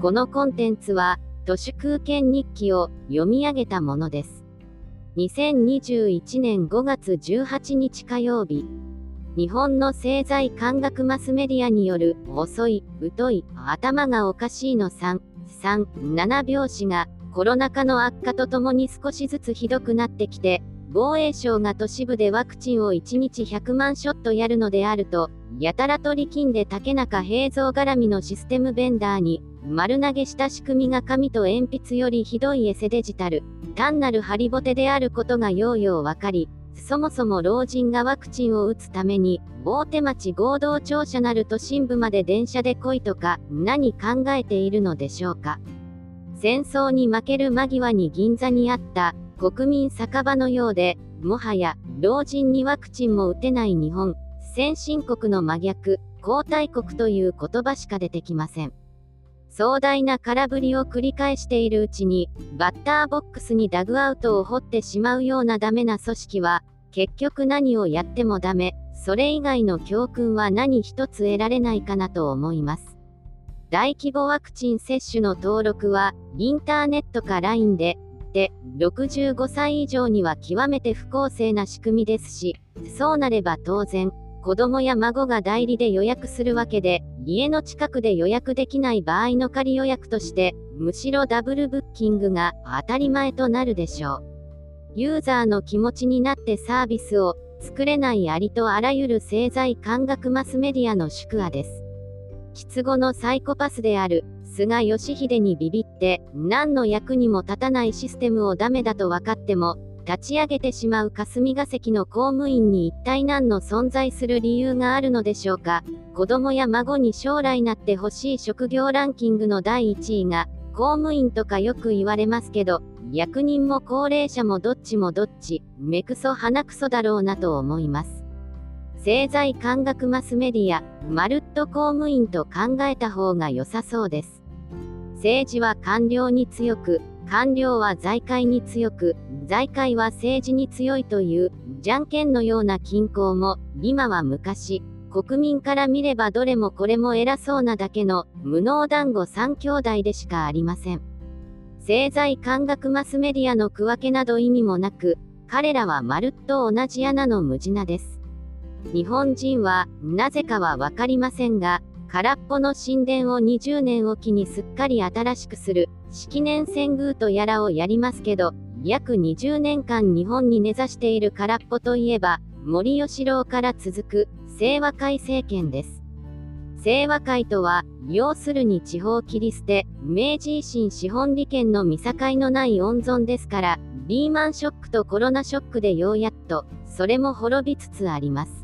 このコンテンツは、都市空間日記を読み上げたものです。2021年5月18日火曜日。日本の政財感学マスメディアによる遅い、疎い、頭がおかしいの3、3、7拍子がコロナ禍の悪化とともに少しずつひどくなってきて、防衛省が都市部でワクチンを1日100万ショットやるのであると、やたら取り金で竹中平蔵絡みのシステムベンダーに、丸投げした仕組みが紙と鉛筆よりひどいエセデジタル、単なるハリボテであることがようようわかり、そもそも老人がワクチンを打つために、大手町合同庁舎なる都心部まで電車で来いとか、何考えているのでしょうか。戦争に負ける間際に銀座にあった国民酒場のようで、もはや老人にワクチンも打てない日本、先進国の真逆、皇太国という言葉しか出てきません。壮大な空振りを繰り返しているうちに、バッターボックスにダグアウトを掘ってしまうようなダメな組織は、結局何をやってもダメ、それ以外の教訓は何一つ得られないかなと思います。大規模ワクチン接種の登録は、インターネットか LINE で、で、65歳以上には極めて不公正な仕組みですし、そうなれば当然、子供や孫が代理で予約するわけで、家の近くで予約できない場合の仮予約として、むしろダブルブッキングが当たり前となるでしょう。ユーザーの気持ちになってサービスを作れないありとあらゆる政財感覚マスメディアの宿話です。失語のサイコパスである菅義偉にビビって何の役にも立たないシステムをダメだと分かっても立ち上げてしまう霞が関の公務員に一体何の存在する理由があるのでしょうか。子供や孫に将来なってほしい職業ランキングの第1位が公務員とかよく言われますけど役人も高齢者もどっちもどっち目くそ鼻くそだろうなと思います。政財感覚マスメディアまるっと公務員と考えた方が良さそうです。政治は官僚に強く官僚は財界に強く、財界は政治に強いという、じゃんけんのような均衡も、今は昔、国民から見ればどれもこれも偉そうなだけの、無能団子三兄弟でしかありません。政財感学マスメディアの区分けなど意味もなく、彼らはまるっと同じ穴の無地なです。日本人は、なぜかはわかりませんが、空っぽの神殿を20年おきにすっかり新しくする、式年遷宮とやらをやりますけど、約20年間日本に根ざしている空っぽといえば、森喜朗から続く、清和会政権です。清和会とは、要するに地方切り捨て、明治維新資本利権の見境のない温存ですから、リーマンショックとコロナショックでようやっと、それも滅びつつあります。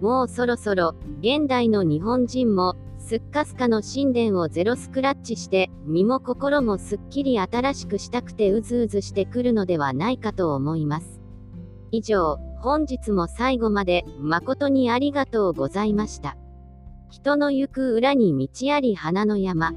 もうそろそろ、現代の日本人も、すっかすかの神殿をゼロスクラッチして、身も心もすっきり新しくしたくてうずうずしてくるのではないかと思います。以上、本日も最後まで、誠にありがとうございました。人の行く裏に道あり花の山。